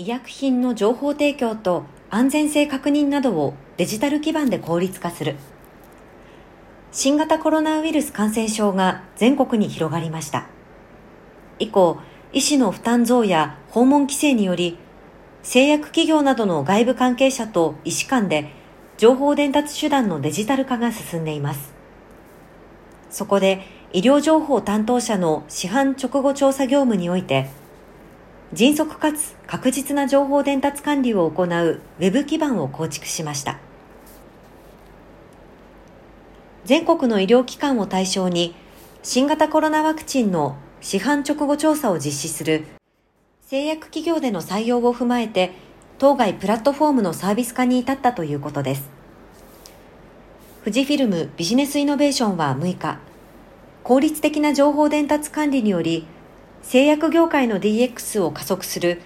医薬品の情報提供と安全性確認などをデジタル基盤で効率化する。新型コロナウイルス感染症が全国に広がりました。以降、医師の負担増や訪問規制により、製薬企業などの外部関係者と医師間で情報伝達手段のデジタル化が進んでいます。そこで医療情報担当者の市販直後調査業務において、迅速かつ確実な情報伝達管理を行うウェブ基盤を構築しました。全国の医療機関を対象に新型コロナワクチンの市販直後調査を実施する製薬企業での採用を踏まえて当該プラットフォームのサービス化に至ったということです。富士フィルムビジネスイノベーションは6日、効率的な情報伝達管理により製薬業界の DX を加速する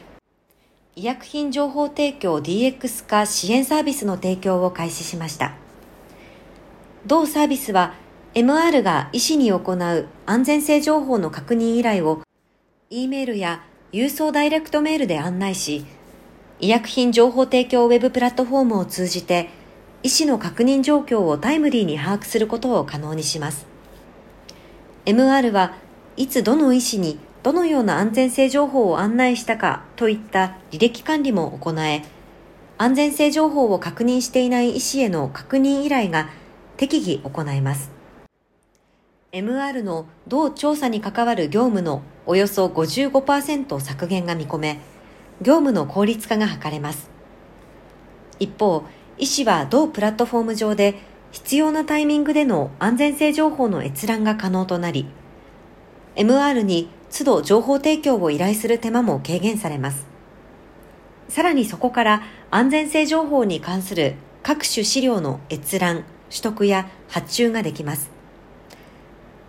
医薬品情報提供 DX 化支援サービスの提供を開始しました。同サービスは MR が医師に行う安全性情報の確認依頼を E メールや郵送ダイレクトメールで案内し、医薬品情報提供ウェブプラットフォームを通じて医師の確認状況をタイムリーに把握することを可能にします。MR はいつどの医師にどのような安全性情報を案内したかといった履歴管理も行え、安全性情報を確認していない医師への確認依頼が適宜行えます。MR の同調査に関わる業務のおよそ55%削減が見込め、業務の効率化が図れます。一方、医師は同プラットフォーム上で必要なタイミングでの安全性情報の閲覧が可能となり、MR に都度情報提供を依頼する手間も軽減されます。さらにそこから安全性情報に関する各種資料の閲覧、取得や発注ができます。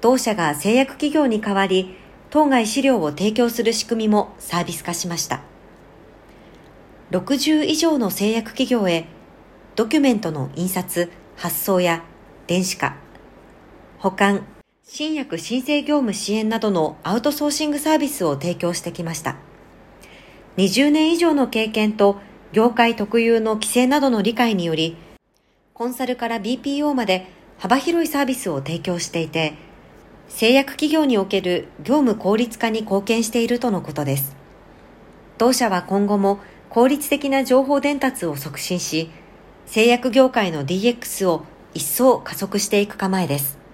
同社が製薬企業に代わり、当該資料を提供する仕組みもサービス化しました。60以上の製薬企業へ、ドキュメントの印刷、発送や電子化、保管、新薬申請業務支援などのアウトソーシングサービスを提供してきました。20年以上の経験と業界特有の規制などの理解により、コンサルから BPO まで幅広いサービスを提供していて、製薬企業における業務効率化に貢献しているとのことです。当社は今後も効率的な情報伝達を促進し、製薬業界の DX を一層加速していく構えです。